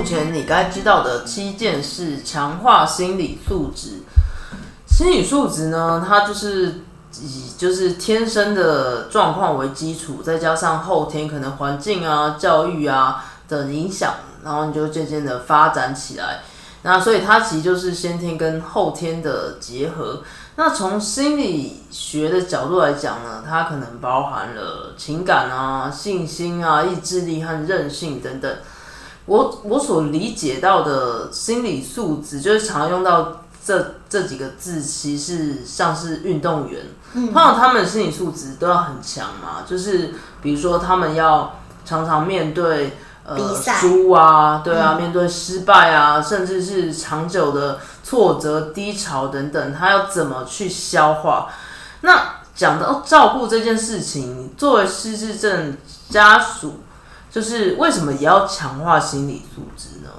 目前你该知道的七件事，强化心理素质。心理素质呢，它就是以就是天生的状况为基础，再加上后天可能环境啊、教育啊的影响，然后你就渐渐的发展起来。那所以它其实就是先天跟后天的结合。那从心理学的角度来讲呢，它可能包含了情感啊、信心啊、意志力和韧性等等。我我所理解到的心理素质，就是常用到这这几个字，其实像是运动员，通常他们的心理素质都要很强嘛，就是比如说他们要常常面对呃输啊，对啊，面对失败啊，甚至是长久的挫折、低潮等等，他要怎么去消化？那讲到照顾这件事情，作为失智症家属。就是为什么也要强化心理素质呢？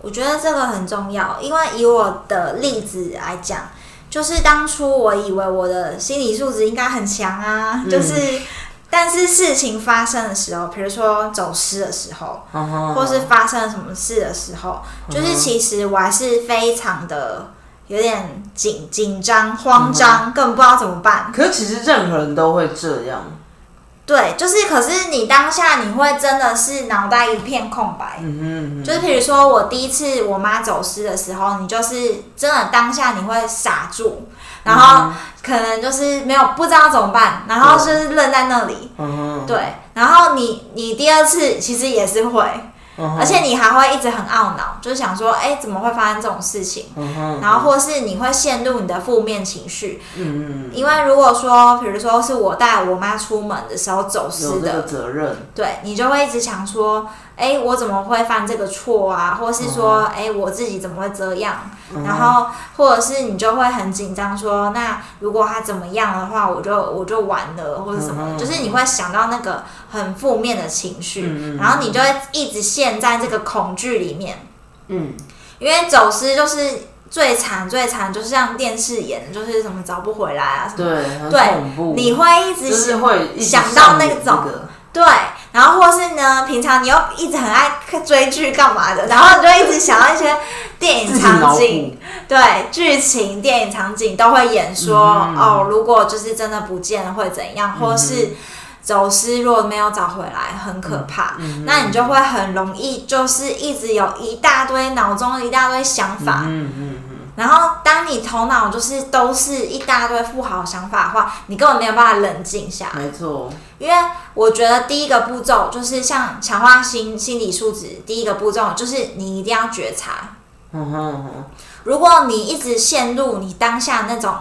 我觉得这个很重要，因为以我的例子来讲，就是当初我以为我的心理素质应该很强啊，就是，但是事情发生的时候，比如说走失的时候，嗯或是发生了什么事的时候，就是其实我还是非常的有点紧紧张、慌张，根本不知道怎么办。可是其实任何人都会这样，对，就是，可是你当下你会真的是脑袋一片空白，嗯哼嗯就是比如说我第一次我妈走失的时候，你就是真的当下你会傻住，然后可能就是没有不知道怎么办，然后就是愣在那里，对，然后你你第二次其实也是会，而且你还会一直很懊恼，就是想说，哎，怎么会发生这种事情？嗯，然后或是你会陷入你的负面情绪，嗯。嗯，因为如果说，比如说是我带我妈出门的时候走失的，责任，对你就会一直想说，哎，我怎么会犯这个错啊？或是说，哎、我自己怎么会这样？然后或者是你就会很紧张，说，那如果他怎么样的话，我就我就完了，或者什么就是你会想到那个很负面的情绪，然后你就会一直陷在这个恐惧里面，嗯，因为走失就是最惨最惨，就是像电视演的，就是什么找不回来啊什么，对，对，你会一直就是会想到那个对，然后或是呢，平常你又一直很爱追剧干嘛的，然后你就一直想到一些电影场景，对，剧情、电影场景都会演说、嗯。哦，如果就是真的不见了会怎样，或是走失如果没有找回来很可怕，嗯。那你就会很容易就是一直有一大堆脑中一大堆想法，嗯嗯嗯，然后，当你头脑就是都是一大堆不好的想法的话，你根本没有办法冷静下来。没错，因为我觉得第一个步骤就是像强化心心理素质，第一个步骤就是你一定要觉察。嗯哼嗯哼，如果你一直陷入你当下那种，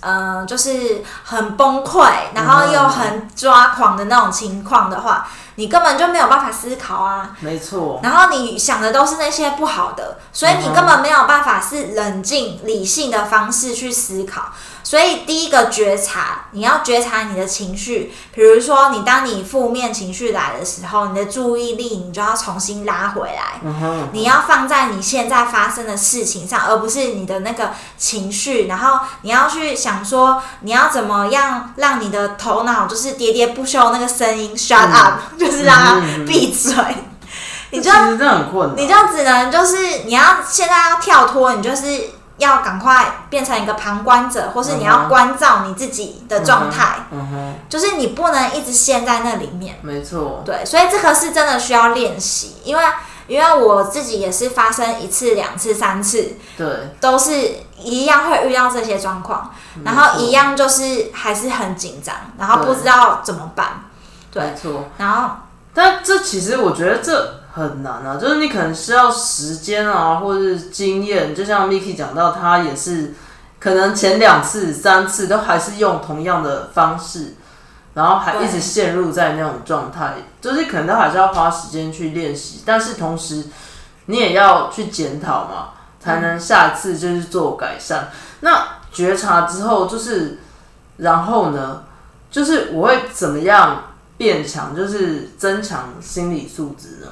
呃，就是很崩溃，然后又很抓狂的那种情况的话，你根本就没有办法思考啊。没错，然后你想的都是那些不好的，所以你根本没有办法是冷静理性的方式去思考。所以第一个觉察，你要觉察你的情绪，比如说你当你负面情绪来的时候，你的注意力你就要重新拉回来。嗯哼，你要放在你现在发生的事情上，而不是你的那个情绪。然后你要去想想说你要怎么样让你的头脑就是喋喋不休那个声音 shut up，、就是让它闭嘴。你就其实这很困难。你就只能就是你要现在要跳脱，你就是要赶快变成一个旁观者，或是你要关照你自己的状态，嗯哼，就是你不能一直陷在那里面。没错，对，所以这个是真的需要练习，因为因为我自己也是发生一次、两次、三次，对，都是一样会遇到这些状况，然后一样就是还是很紧张，然后不知道怎么办，对。没错。然后但这其实我觉得这很难啊，就是你可能需要时间啊，或者是经验。就像 Miki 讲到，他也是可能前两次、三次都还是用同样的方式，然后还一直陷入在那种状态，就是可能都还是要花时间去练习，但是同时你也要去检讨嘛，才能下次就是做改善。那觉察之后，就是然后呢，就是我会怎么样变强，就是增强心理素质呢？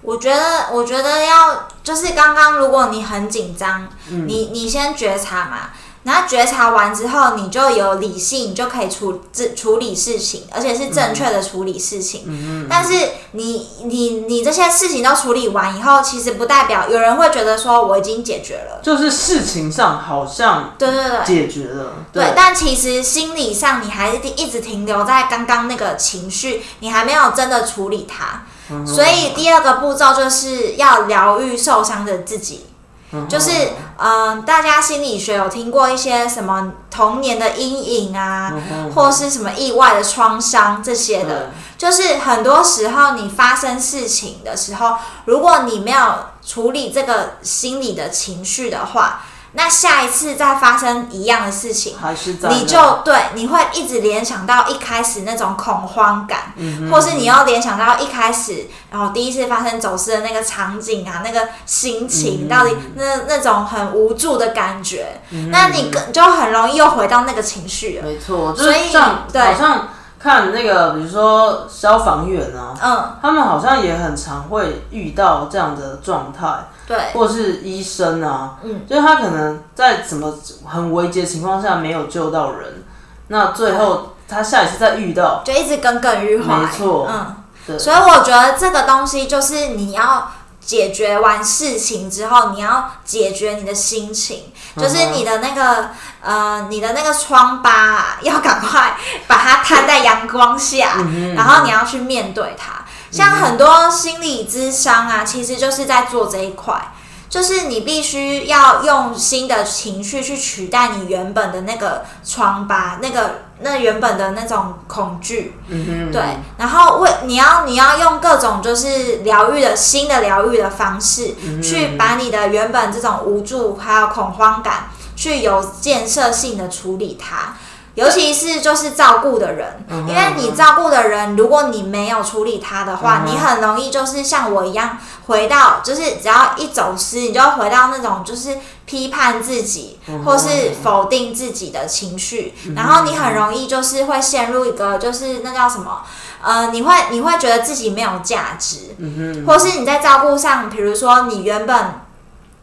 我觉得，我觉得要就是刚刚，如果你很紧张，嗯你你先觉察嘛，然后觉察完之后，你就有理性，你就可以处处处理事情，而且是正确的处理事情。嗯但是你你你这些事情都处理完以后，其实不代表有人会觉得说我已经解决了。就是事情上好像对对对。解决了，对，但其实心理上你还是一直停留在刚刚那个情绪，你还没有真的处理它。嗯所以第二个步骤就是要疗愈受伤的自己。嗯就是嗯、大家心理学有听过一些什么童年的阴影啊，嗯或是什么意外的创伤这些的，就是很多时候你发生事情的时候，如果你没有处理这个心理的情绪的话，那下一次再发生一样的事情，还是在你就对你会一直联想到一开始那种恐慌感，嗯或是你要联想到一开始，然后第一次发生走失的那个场景啊，那个心情，嗯到底那那种很无助的感觉，嗯那你更就很容易又回到那个情绪了。没错，所以对。好像看那个，比如说消防员啊，嗯，他们好像也很常会遇到这样的状态，对，或是医生啊，嗯，就是他可能在什么很危急的情况下没有救到人，那最后他下一次再遇到，就一直耿耿于怀。没错嗯，对，所以我觉得这个东西就是你要解决完事情之后，你要解决你的心情，就是你的那个呃，你的那个疮疤、啊，要赶快把它摊在阳光下，然后你要去面对它。像很多心理咨商啊，其实就是在做这一块。就是你必须要用新的情绪去取代你原本的那个疮疤，那个那原本的那种恐惧，嗯，对，然后为你要你要用各种就是疗愈的新的疗愈的方式，去把你的原本这种无助还有恐慌感，去有建设性的处理它。尤其是就是照顾的人，嗯因为你照顾的人，如果你没有处理他的话，嗯你很容易就是像我一样回到，就是只要一走失，你就会回到那种就是批判自己嗯或是否定自己的情绪，然后你很容易就是会陷入一个就是那叫什么？呃，你会你会觉得自己没有价值，嗯或是你在照顾上，比如说你原本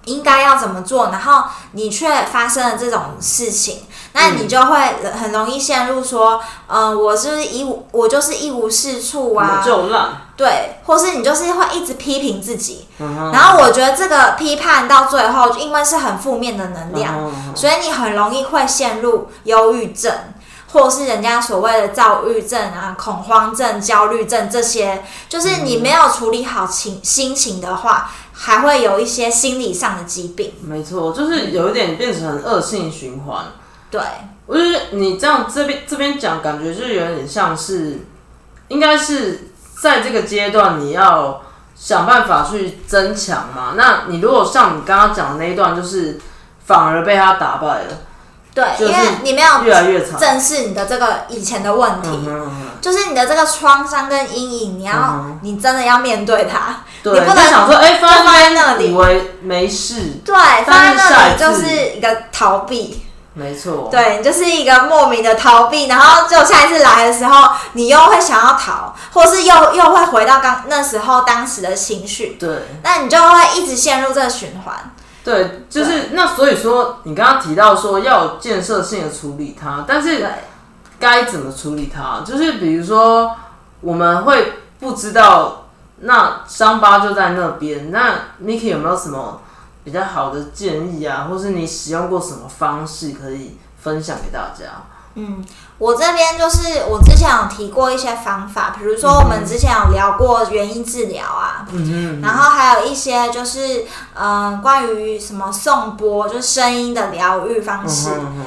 应该要怎么做，然后你却发生了这种事情，那你就会很容易陷入说，呃，我是不是一无我就是一无是处，啊，就烂，对，或是你就是会一直批评自己，嗯，然后我觉得这个批判到最后，因为是很负面的能量，嗯所以你很容易会陷入忧郁症，或是人家所谓的躁郁症啊、恐慌症、焦虑症这些，就是你没有处理好情心情的话，还会有一些心理上的疾病。没错，就是有一点变成恶性循环。对，我觉得你这样这边这边讲，感觉就是有点像是，应该是在这个阶段你要想办法去增强嘛。那你如果像你刚刚讲的那一段，就是反而被他打败了，对，就是因为你没有越来越惨。正视你的这个以前的问题。嗯哼嗯哼就是你的这个创伤跟阴影，你要、嗯你真的要面对它。对，你不能想说，哎、放在那里以为没事，对，放在那里就是一个逃避。没错，对你就是一个莫名的逃避，然后就下一次来的时候，你又会想要逃，或是又又会回到刚那时候当时的情绪，对，那你就会一直陷入这个循环。对，就是那所以说，你刚刚提到说要有建设性的处理它，但是该怎么处理它？就是比如说我们会不知道那伤疤就在那边，那 Miki 有没有什么比较好的建议啊，或是你使用过什么方式可以分享给大家？嗯，我这边就是我之前有提过一些方法，比如说我们之前有聊过原因治疗啊，嗯然后还有一些就是嗯、呃关于什么颂钵，就是声音的疗愈方式。嗯哼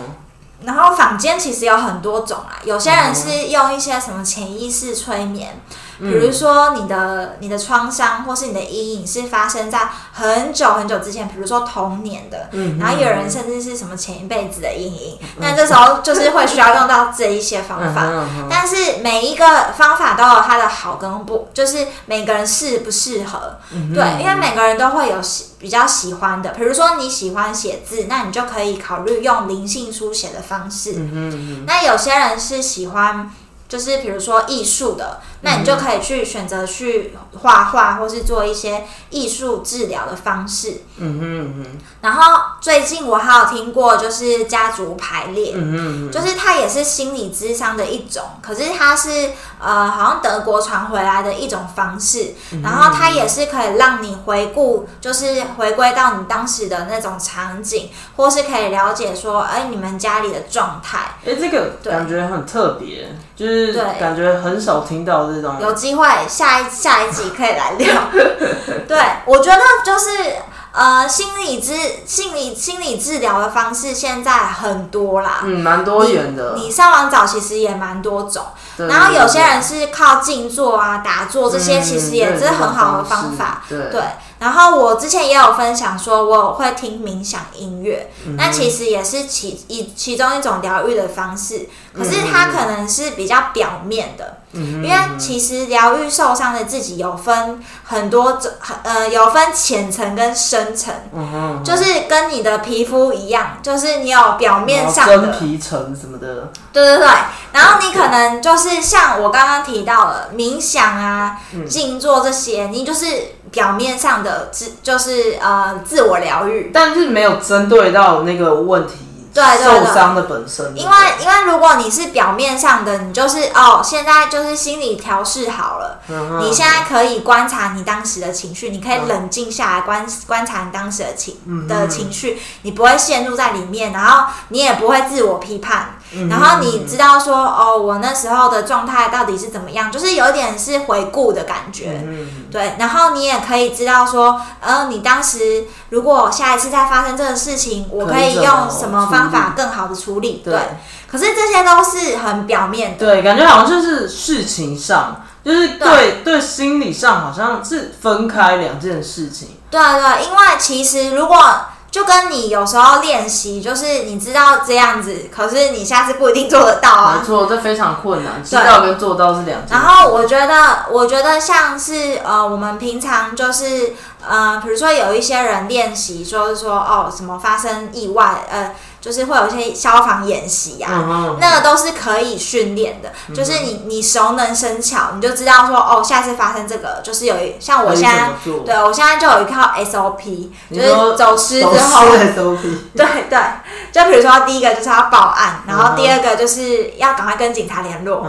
然后坊间其实有很多种啊，有些人是用一些什么潜意识催眠，比如说你的你的创伤或是你的阴影是发生在很久很久之前，比如说童年的，嗯然后有人甚至是什么前一辈子的阴影，那这时候就是会需要用到这一些方法。嗯但是每一个方法都有它的好跟不，就是每个人适不适合。嗯对，因为每个人都会有喜比较喜欢的，比如说你喜欢写字，那你就可以考虑用灵性书写的方式。嗯那有些人是喜欢。就是比如说艺术的，那你就可以去选择去画画，或是做一些艺术治疗的方式。嗯哼嗯哼。然后最近我还有听过，就是家族排列，嗯哼嗯哼，就是它也是心理智商的一种，可是它是呃，好像德国传回来的一种方式，然后它也是可以让你回顾，就是回归到你当时的那种场景，或是可以了解说，哎，你们家里的状态。哎、这个感觉很特别，就是对感觉很少听到这种。有机会下一下一集可以来聊。对，我觉得就是呃，心理治心理心理治疗的方式现在很多啦。嗯，蛮多元的。你上网找其实也蛮多种，然后有些人是靠静坐啊、打坐这些，嗯其实也是很好的方法。对，然后我之前也有分享说，我会听冥想音乐，嗯那其实也是其一其中一种疗愈的方式，可是嗯它可能是比较表面的，因为其实疗愈受伤的自己有分很多种，呃，有分浅层跟深层，嗯，就是跟你的皮肤一样，就是你有表面上的皮层什么的，对对对，然后你可能就是像我刚刚提到了冥想啊、嗯。静坐这些，你就是表面上的自，就是呃自我疗愈。但是没有针对到那个问题对对对受伤的本身。因为因为如果你是表面上的，你就是哦，现在就是心理调试好了，嗯你现在可以观察你当时的情绪，你可以冷静下来观观察你当时的情嗯的情绪，你不会陷入在里面，然后你也不会自我批判，嗯然后你知道说哦，我那时候的状态到底是怎么样，就是有一点是回顾的感觉。嗯对，然后你也可以知道说，呃，你当时如果下一次再发生这个事情，我可以用什么方法更好的处理。对对，可是这些都是很表面的。对，感觉好像就是事情上，就是对对心理上好像是分开两件事情。对对，因为其实如果就跟你有时候练习，就是你知道这样子，可是你下次不一定做得到啊没。错，这非常困难，知道跟做到是两件事。然后我觉得，我觉得像是呃，我们平常就是呃，比如说有一些人练习，说是说哦，什么发生意外，呃，就是会有一些消防演习啊，嗯哼，那个都是可以训练的，就是你你熟能生巧，你就知道说哦，下次发生这个，就是有一像我现在对我现在就有一套 SOP，就是走失之后，失 SOP，对对，就比如说第一个就是要报案，然后第二个就是要赶快跟警察联络，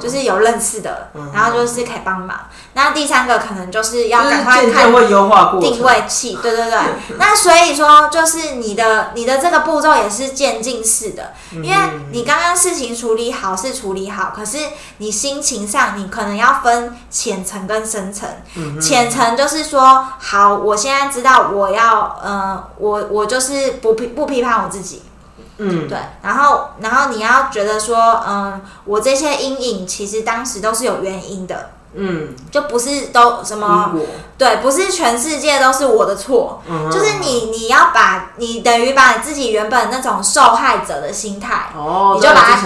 就是有认识的嗯，然后就是可以帮忙。那第三个可能就是要就是赶快看定位器，对对对。那所以说，就是你的你的这个步骤也是渐进式的，嗯。因为你刚刚事情处理好是处理好，可是你心情上你可能要分浅层跟深层。嗯浅层就是说，好，我现在知道我要，呃，我我就是不批不批判我自己，嗯，对，然后然后你要觉得说，嗯，我这些阴影其实当时都是有原因的，嗯，就不是都什么，对，不是全世界都是我的错，嗯就是你你要把你等于把你自己原本那种受害者的心态哦，你就把它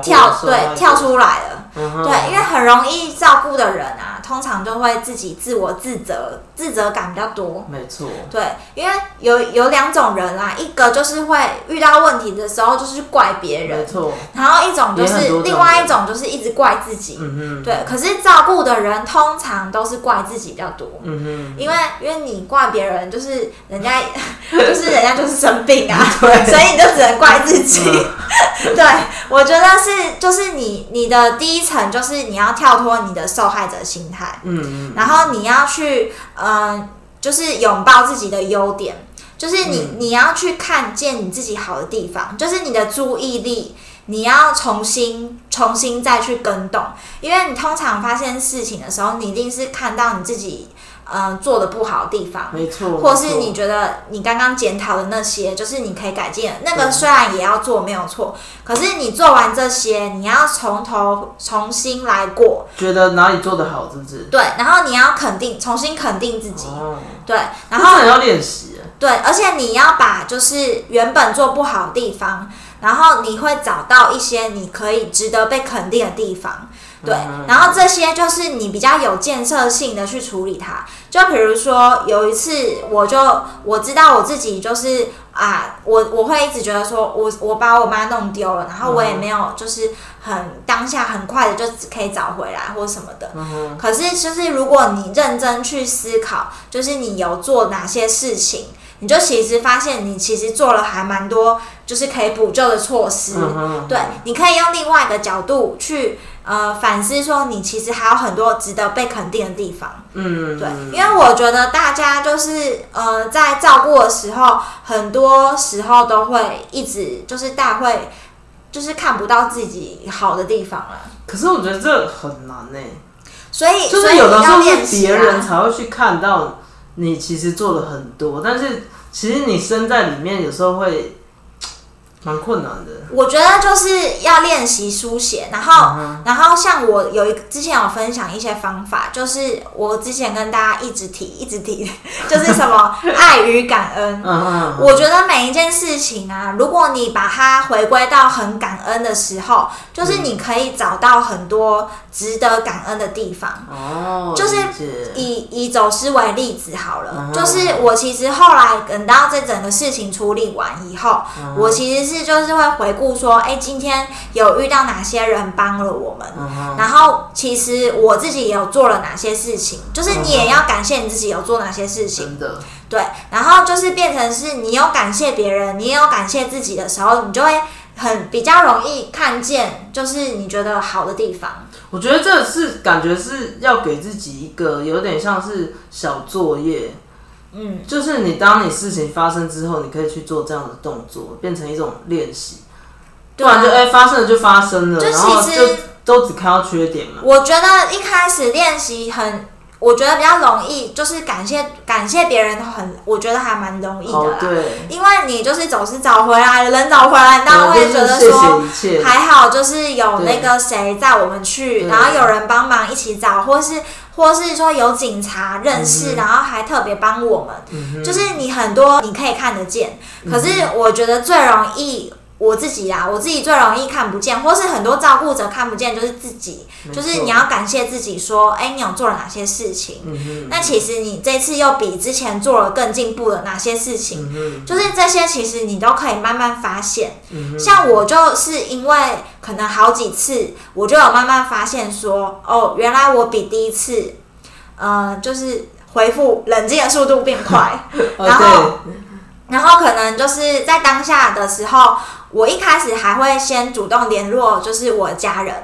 跳对跳出来了。嗯对，因为很容易照顾的人啊，通常就会自己自我自责，自责感比较多。没错，对，因为有有两种人啦，一个就是会遇到问题的时候就是去怪别人没，错，然后一种就是另外一种就是一直怪自己。嗯嗯，对，可是照顾的人通常都是怪自己比较多。嗯因为因为你怪别人，就是人家 就是人家就是生病啊，对所以你就只能怪自己。嗯 对，我觉得是就是你你的第一层就是你要跳脱你的受害者心态，哼，嗯然后你要去嗯、呃就是拥抱自己的优点，就是你、你要去看见你自己好的地方，就是你的注意力。你要重新、重新再去跟动，因为你通常发现事情的时候，你一定是看到你自己，嗯、做的不好的地方，没错，或是你觉得你刚刚检讨的那些，就是你可以改进的。那个虽然也要做，没有错，可是你做完这些，你要从头重新来过，觉得哪里做的好，是不是？对，然后你要肯定，重新肯定自己，哦，对，然后真的要练习，对，而且你要把就是原本做不好的地方，然后你会找到一些你可以值得被肯定的地方。对，嗯然后这些就是你比较有建设性的去处理它。就比如说有一次，我就我知道我自己就是啊，我我会一直觉得说我我把我妈弄丢了，然后我也没有就是很当下很快的就只可以找回来或什么的。嗯，可是，就是如果你认真去思考，就是你有做哪些事情，你就其实发现你其实做了还蛮多，就是可以补救的措施。嗯，对，你可以用另外一个角度去呃反思，说你其实还有很多值得被肯定的地方。嗯，对，因为我觉得大家就是呃在照顾的时候，很多时候都会一直就是大会就是看不到自己好的地方了，可是我觉得这很难呢，所以就是有的时候别人才会去看到你其实做了很多，但是其实你身在里面有时候会蛮困难的。我觉得就是要练习书写，然后，然后像我有一之前有分享一些方法，就是我之前跟大家一直提，一直提，就是什么爱与感恩。嗯嗯，我觉得每一件事情啊，如果你把它回归到很感恩的时候，就是你可以找到很多值得感恩的地方。哦，就是以以走失为例子好了，嗯就是我其实后来等到这整个事情处理完以后，嗯我其实是就是会回顾说，哎、今天有遇到哪些人帮了我们，然后其实我自己也有做了哪些事情，就是你也要感谢你自己有做哪些事情，真的，对，然后就是变成是你有感谢别人，你也有感谢自己的时候，你就会很比较容易看见，就是你觉得好的地方。我觉得这是感觉是要给自己一个有点像是小作业，嗯，就是你当你事情发生之后，你可以去做这样的动作，变成一种练习，不然就哎、发生了就发生了，就然后就都只看到缺点嘛。我觉得一开始练习很，我觉得比较容易，就是感谢感谢别人很，我觉得还蛮容易的哦，啦。对，因为你就是总是找回来，人找回来，你当然会觉得说还好，就是有那个谁载我们去，然后有人帮忙一起找，或是或是说有警察认识，嗯然后还特别帮我们，就是你很多你可以看得见，可是我觉得最容易。我自己啊，我自己最容易看不见，或是很多照顾者看不见，就是自己，就是你要感谢自己，说，哎、你有做了哪些事情？嗯，那其实你这次又比之前做了更进步了哪些事情？嗯，就是这些，其实你都可以慢慢发现。嗯，像我就是因为可能好几次，我就有慢慢发现说，哦，原来我比第一次，呃，就是回复冷静的速度变快，哦然后然后可能就是在当下的时候，我一开始还会先主动联络，就是我家人，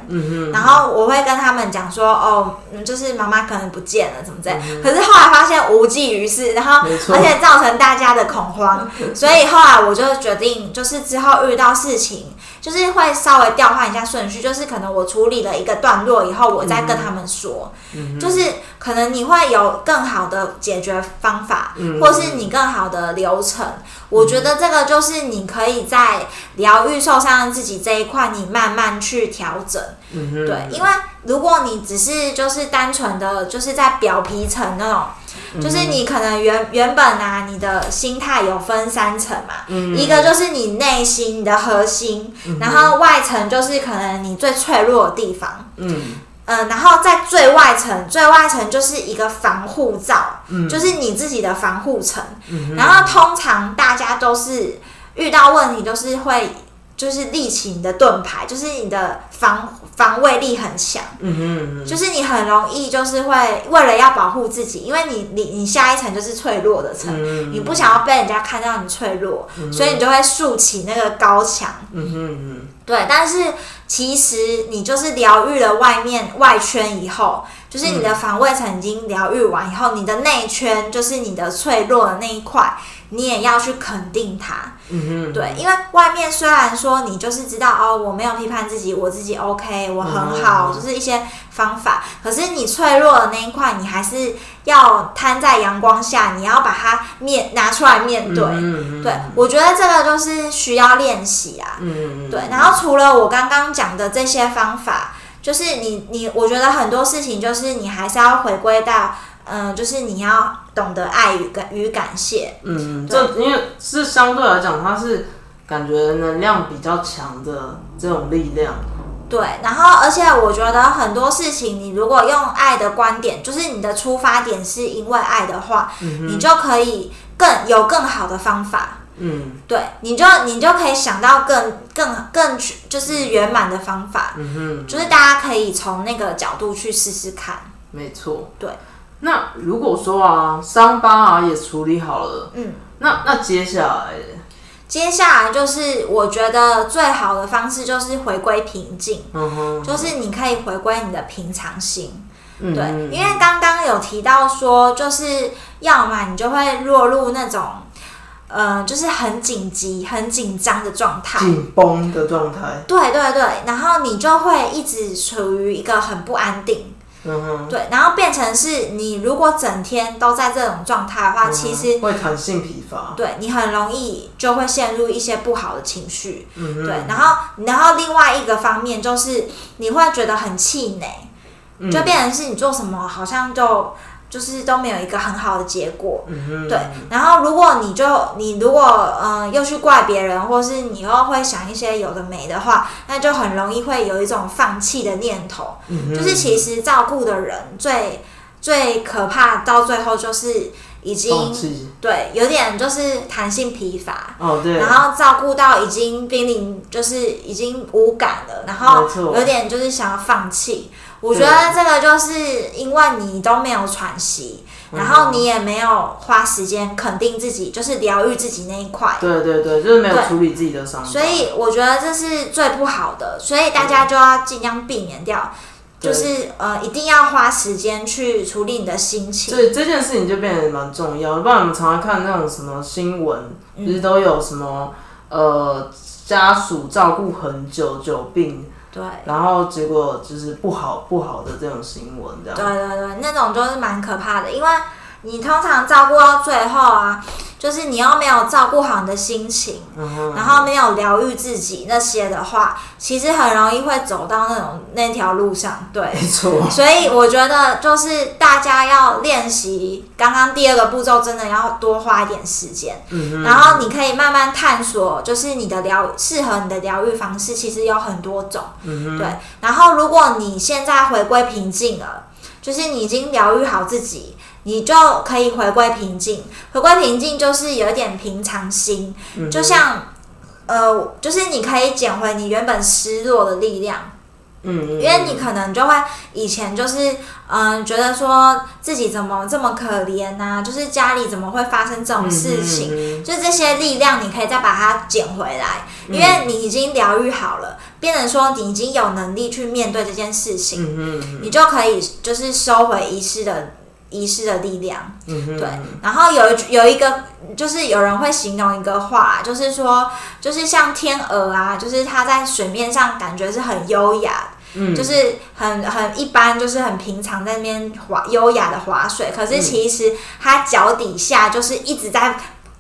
然后我会跟他们讲说，哦，嗯就是妈妈可能不见了，怎么之类。嗯可是后来发现无济于事，然后而且造成大家的恐慌，所以后来我就决定，就是之后遇到事情，就是会稍微调换一下顺序，就是可能我处理了一个段落以后，我再跟他们说，嗯就是可能你会有更好的解决方法，嗯或是你更好的流程。我觉得这个就是你可以在疗愈受伤自己这一块，你慢慢去调整。嗯，对，因为如果你只是就是单纯的就是在表皮层那种，嗯就是你可能原原本啊，你的心态有分三层嘛，嗯一个就是你内心你的核心，然后外层就是可能你最脆弱的地方。嗯呃，然后在最外层，最外层就是一个防护罩，就是你自己的防护层。然后通常大家都是遇到问题，都是会就是立起你的盾牌，就是你的防防卫力很强。嗯嗯就是你很容易就是会为了要保护自己，因为你你你下一层就是脆弱的层，你不想要被人家看到你脆弱，所以你就会竖起那个高墙。嗯嗯嗯对，但是。其实你就是疗愈了外面外圈以后，就是你的防卫层已经疗愈完以后，你的内圈就是你的脆弱的那一块，你也要去肯定他。嗯对，因为外面虽然说你就是知道哦，我没有批判自己，我自己 OK，我很好，就是一些方法。可是你脆弱的那一块，你还是要摊在阳光下，你要把它面拿出来面对。嗯对，我觉得这个就是需要练习啊。嗯对，然后除了我刚刚讲的这些方法，就是你你，我觉得很多事情就是你还是要回归到。嗯，就是你要懂得爱与感与感谢。嗯，这因为是相对来讲，它是感觉能量比较强的这种力量。对，然后而且我觉得很多事情，你如果用爱的观点，就是你的出发点是因为爱的话，你就可以更有更好的方法。嗯，对，你就你就可以想到更更更就是圆满的方法。嗯哼，就是大家可以从那个角度去试试看。没错，对。那如果说啊，伤疤啊也处理好了，嗯，那那接下来，接下来就是我觉得最好的方式就是回归平静，嗯哼，就是你可以回归你的平常心，对，因为刚刚有提到说，就是要么你就会落入那种，呃，就是很紧急、很紧张的状态，紧绷的状态，对对对，然后你就会一直处于一个很不安定。对，然后变成是你如果整天都在这种状态的话，其实会弹性疲乏。对你很容易就会陷入一些不好的情绪。嗯对，然后然后另外一个方面就是你会觉得很气馁，就变成是你做什么好像就。就是都没有一个很好的结果，对。然后如果你就你如果嗯又去怪别人，或是你又会想一些有的没的话，那就很容易会有一种放弃的念头。就是其实照顾的人最最可怕，到最后就是已经对有点就是弹性疲乏哦，对。然后照顾到已经濒临就是已经无感了，然后有点就是想要放弃。我觉得这个就是因为你都没有喘息，然后你也没有花时间肯定自己，就是疗愈自己那一块。对对对，就是没有处理自己的伤。所以我觉得这是最不好的，所以大家就要尽量避免掉，就是呃，一定要花时间去处理你的心情。所以这件事情就变得蛮重要。不然我们常常看那种什么新闻，其实都有什么呃家属照顾很久久病。对，然后结果就是不好不好的这种新闻，这样。对对对，那种就是蛮可怕的，因为你通常照顾到最后啊。就是你又没有照顾好你的心情，然后没有疗愈自己那些的话，其实很容易会走到那种那条路上。对，没错。所以我觉得就是大家要练习刚刚第二个步骤，真的要多花一点时间。嗯然后你可以慢慢探索，就是你的疗适合你的疗愈方式，其实有很多种。嗯对。然后如果你现在回归平静了，就是你已经疗愈好自己。你就可以回归平静，回归平静就是有点平常心，就像，呃，就是你可以捡回你原本失落的力量，嗯，因为你可能就会以前就是，嗯，觉得说自己怎么这么可怜呐，就是家里怎么会发生这种事情，就这些力量你可以再把它捡回来，因为你已经疗愈好了，变成说你已经有能力去面对这件事情，你就可以就是收回遗失的。遗失的力量，对。然后有有一个，就是有人会形容一个话，就是说，就是像天鹅啊，就是它在水面上感觉是很优雅，嗯，就是很很一般，就是很平常在那边滑优雅的划水。可是其实它脚底下就是一直在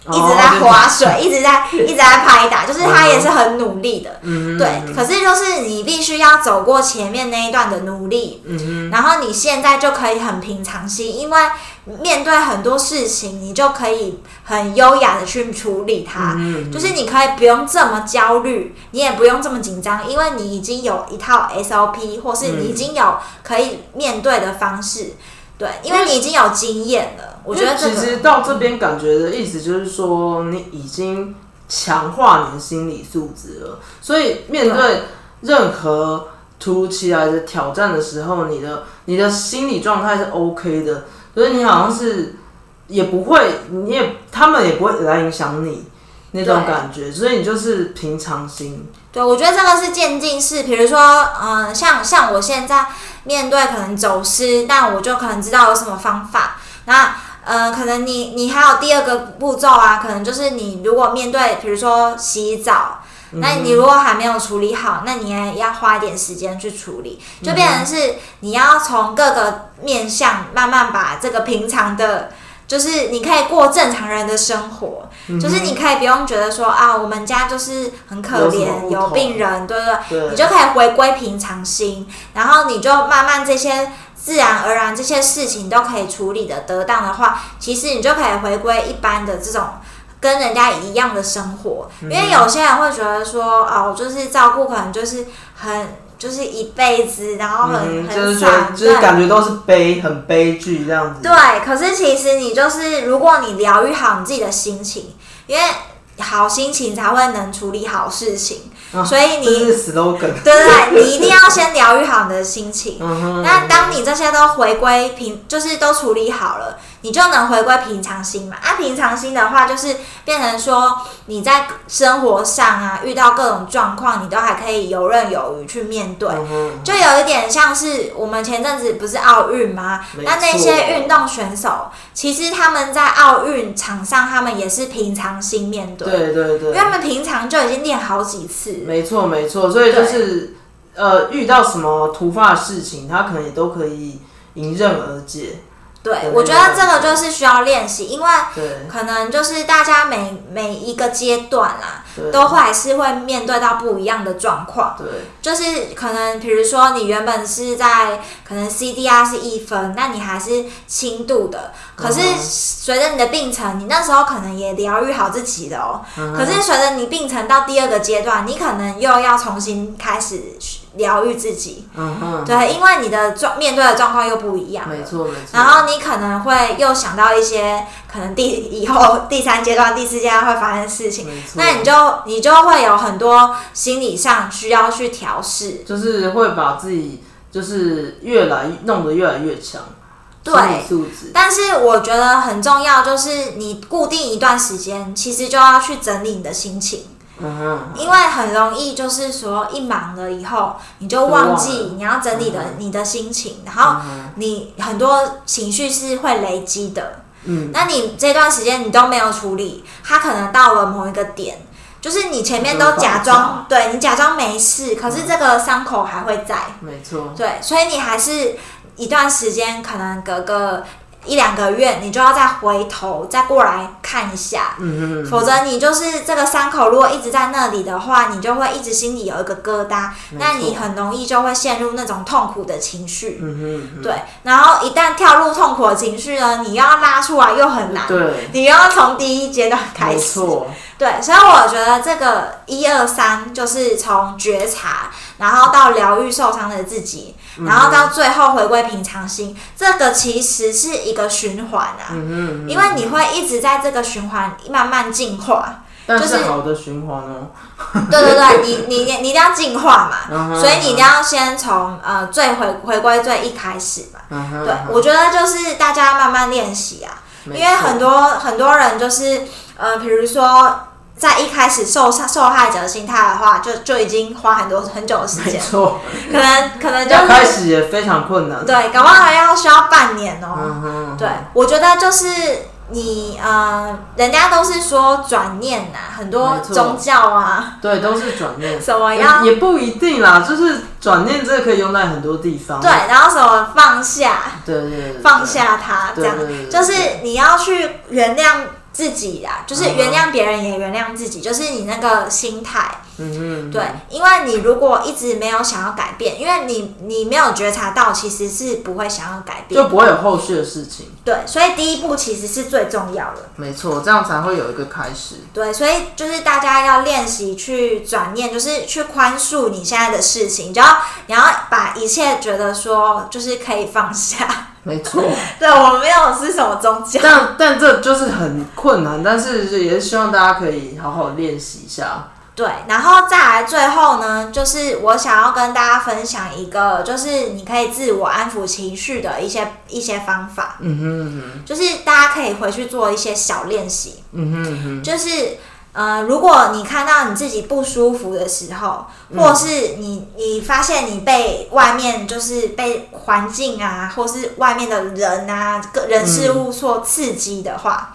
一直在划水，一直在一直在拍打，就是他也是很努力的，嗯对。可是就是你必须要走过前面那一段的努力，嗯然后你现在就可以很平常心，因为面对很多事情，你就可以很优雅的去处理它。嗯就是你可以不用这么焦虑，你也不用这么紧张，因为你已经有一套 SOP，或是你已经有可以面对的方式。对，因为你已经有经验了。我觉得这其实到这边感觉的意思就是说，你已经强化你的心理素质了，所以面对任何突如其来的挑战的时候，你的你的心理状态是 OK 的，所以你好像是也不会，你也他们也不会来影响你那种感觉，所以你就是平常心。对，我觉得这个是渐进式。比如说，嗯、像像我现在面对可能走失，那我就可能知道有什么方法。那呃，可能你你还有第二个步骤啊，可能就是你如果面对，比如说洗澡，那你如果还没有处理好，那你也要花一点时间去处理，就变成是你要从各个面向慢慢把这个平常的。就是你可以过正常人的生活，就是你可以不用觉得说啊，我们家就是很可怜，有病人，对不对？对，你就可以回归平常心，然后你就慢慢这些自然而然这些事情都可以处理的得当的话，其实你就可以回归一般的这种跟人家一样的生活。因为有些人会觉得说，哦，就是照顾可能就是很就是一辈子，然后很、嗯，就是就是感觉都是悲，很悲剧这样子。对，可是其实你就是，如果你疗愈好你自己的心情，因为好心情才会能处理好事情，啊所以你是 slogan。对对对，你一定要先疗愈好你的心情。那当你这些都回归平，就是都处理好了，你就能回归平常心嘛。啊，平常心的话，就是变成说你在生活上啊遇到各种状况，你都还可以游刃有余去面对。嗯，就有一点像是我们前阵子不是奥运吗？那那些运动选手，其实他们在奥运场上，他们也是平常心面对，对对对因为，他们平常就已经练好几次。没错没错，所以就是呃，遇到什么突发的事情，他可能也都可以迎刃而解。对，我觉得这个就是需要练习，因为可能就是大家每每一个阶段啦，对。都会还是会面对到不一样的状况。对，就是可能比如说你原本是在可能 CDR 是一分，那你还是轻度的，可是随着你的病程，你那时候可能也疗愈好自己的哦。嗯可是随着你病程到第二个阶段，你可能又要重新开始疗愈自己。嗯嗯，对，因为你的状面对的状况又不一样没错没错。然后你可能会又想到一些可能第以后 第三阶段、第四阶段会发生的事情，那你就你就会有很多心理上需要去调试。就是会把自己就是越来弄得越来越强，对。但是我觉得很重要，就是你固定一段时间，其实就要去整理你的心情，嗯，因为很容易就是说一忙了以后，你就忘记你要整理的嗯你的心情，然后嗯你很多情绪是会累积的。嗯，那你这段时间你都没有处理，它可能到了某一个点，就是你前面都假装，对你假装没事，可是这个伤口还会在，没错，对，所以你还是一段时间，可能隔个一两个月，你就要再回头再过来看一下，否则你就是这个伤口如果一直在那里的话，你就会一直心里有一个疙瘩，那你很容易就会陷入那种痛苦的情绪。嗯哼，对，然后一旦跳入痛苦的情绪呢，你要拉出来又很难，对，你又要从第一阶段开没始。错，对，所以我觉得这个一二三就是从觉察，然后到疗愈受伤的自己，嗯然后到最后回归平常心，这个其实是一个循环啊，因为你会一直在这个循环慢慢进化。但就是是好的循环哦，对对对，你你你你一定要进化嘛，所以你一定要先从呃最回回归最一开始嘛。对，我觉得就是大家慢慢练习啊，因为很多很多人就是呃，比如说在一开始受受害者的心态的话，就就已经花很多很久的时间，可能可能就要开始也非常困难，对，搞不好还要需要半年哦、嗯哼，对，我觉得就是你呃，人家都是说转念呐、很多宗教啊对，都是转念，什么要也也不一定啦，就是转念这个可以用在很多地方，对，然后什么放下。对对对，放下它，这样。就是你要去原谅自己啦，就是原谅别人也原谅自己，就是你那个心态。嗯嗯，对，因为你如果一直没有想要改变，因为你你没有觉察到，其实是不会想要改变，就不会有后续的事情。对，所以第一步其实是最重要的。没错，这样才会有一个开始。对，所以就是大家要练习去转念，就是去宽恕你现在的事情，只要你要把一切觉得说就是可以放下。没错，对我没有是什么宗教，但但这就是很困难，但是也是希望大家可以好好练习一下。对，然后再来最后呢，就是我想要跟大家分享一个，就是你可以自我安抚情绪的一些一些方法。嗯哼嗯哼，就是大家可以回去做一些小练习。嗯哼嗯哼，就是呃，如果你看到你自己不舒服的时候，或是你你发现你被外面就是被环境啊，或是外面的人啊、个人事物所刺激的话，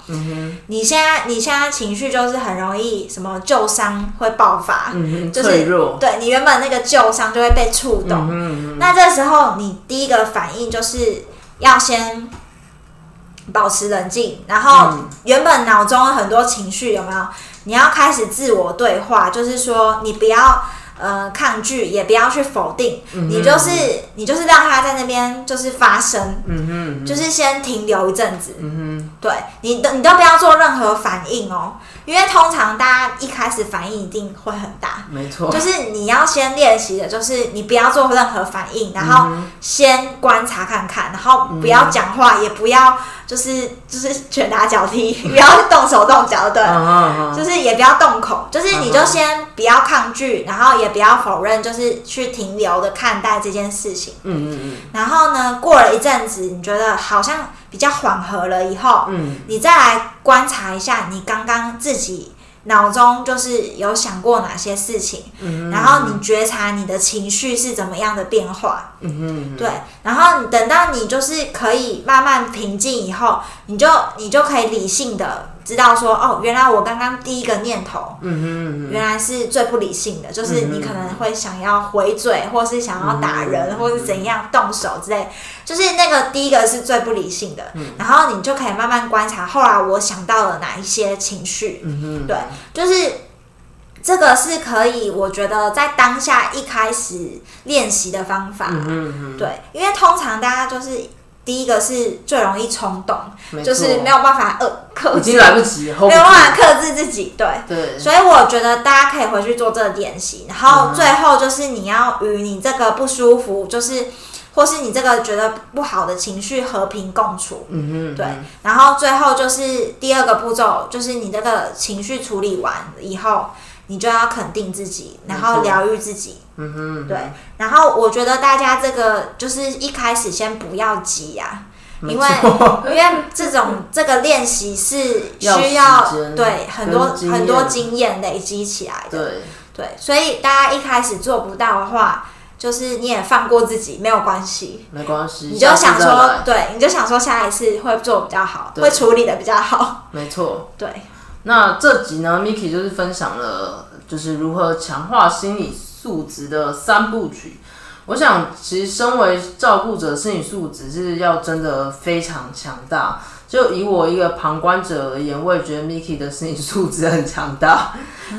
你现在你现在情绪就是很容易什么旧伤会爆发，就是。对你原本那个旧伤就会被触动。那这时候你第一个反应就是要先保持冷静，然后嗯原本脑中很多情绪有没有？你要开始自我对话，就是说你不要呃抗拒，也不要去否定，嗯你就是你就是让它在那边就是发生，嗯哼嗯哼，就是先停留一阵子，嗯对你都你都不要做任何反应哦，因为通常大家一开始反应一定会很大。没错，就是你要先练习的，就是你不要做任何反应，然后先观察看看，然后不要讲话，也不要就是就是拳打脚踢，不要动手动脚，对，就是也不要动口，就是你就先不要抗拒，然后也不要否认，就是去停留的看待这件事情。嗯嗯。然后呢，过了一阵子，你觉得好像比较缓和了以后，嗯。你再来观察一下你刚刚自己脑中就是有想过哪些事情，嗯然后你觉察你的情绪是怎么样的变化，嗯哼，对，然后等到你就是可以慢慢平静以后，你就你就可以理性的知道说，哦，原来我刚刚第一个念头。嗯哼嗯哼，原来是最不理性的，就是你可能会想要回嘴，或是想要打人，或是怎样动手之类，就是那个第一个是最不理性的，然后你就可以慢慢观察，后来我想到了哪一些情绪，嗯哼，对，就是这个是可以，我觉得在当下一开始练习的方法，嗯哼嗯哼，对，因为通常大家就是第一个是最容易冲动，就是没有办法呃克制，已经来不及没，有办法克制自己，对。对，所以我觉得大家可以回去做这个练习，然后最后就是你要与你这个不舒服，就是或是你这个觉得不好的情绪和平共处。嗯哼，对，然后最后就是第二个步骤，就是你这个情绪处理完以后，你就要肯定自己，然后疗愈自己。嗯哼，对，然后我觉得大家这个就是一开始先不要急呀、因为 因为这种这个练习是需要对很多很多经验累积起来的，对，对，所以大家一开始做不到的话，就是你也放过自己，没有关系，没关系，你就想说，对，你就想说下一次会做比较好，会处理的比较好，没错。对，那这集呢，Miki 就是分享了就是如何强化心理素质的三部曲。我想，其实身为照顾者，心理素质是要真的非常强大。就以我一个旁观者而言，我也觉得 Miki 的心理素质很强大。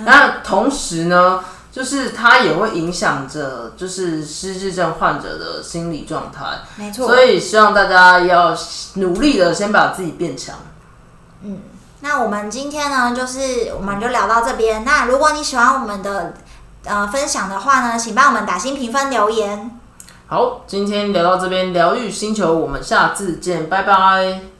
那同时呢，就是它也会影响着就是失智症患者的心理状态。没错。所以希望大家要努力的先把自己变强。嗯那我们今天呢，就是我们就聊到这边。那如果你喜欢我们的呃分享的话呢，请帮我们打新评分留言。好，今天聊到这边，疗愈星球，我们下次见，拜拜。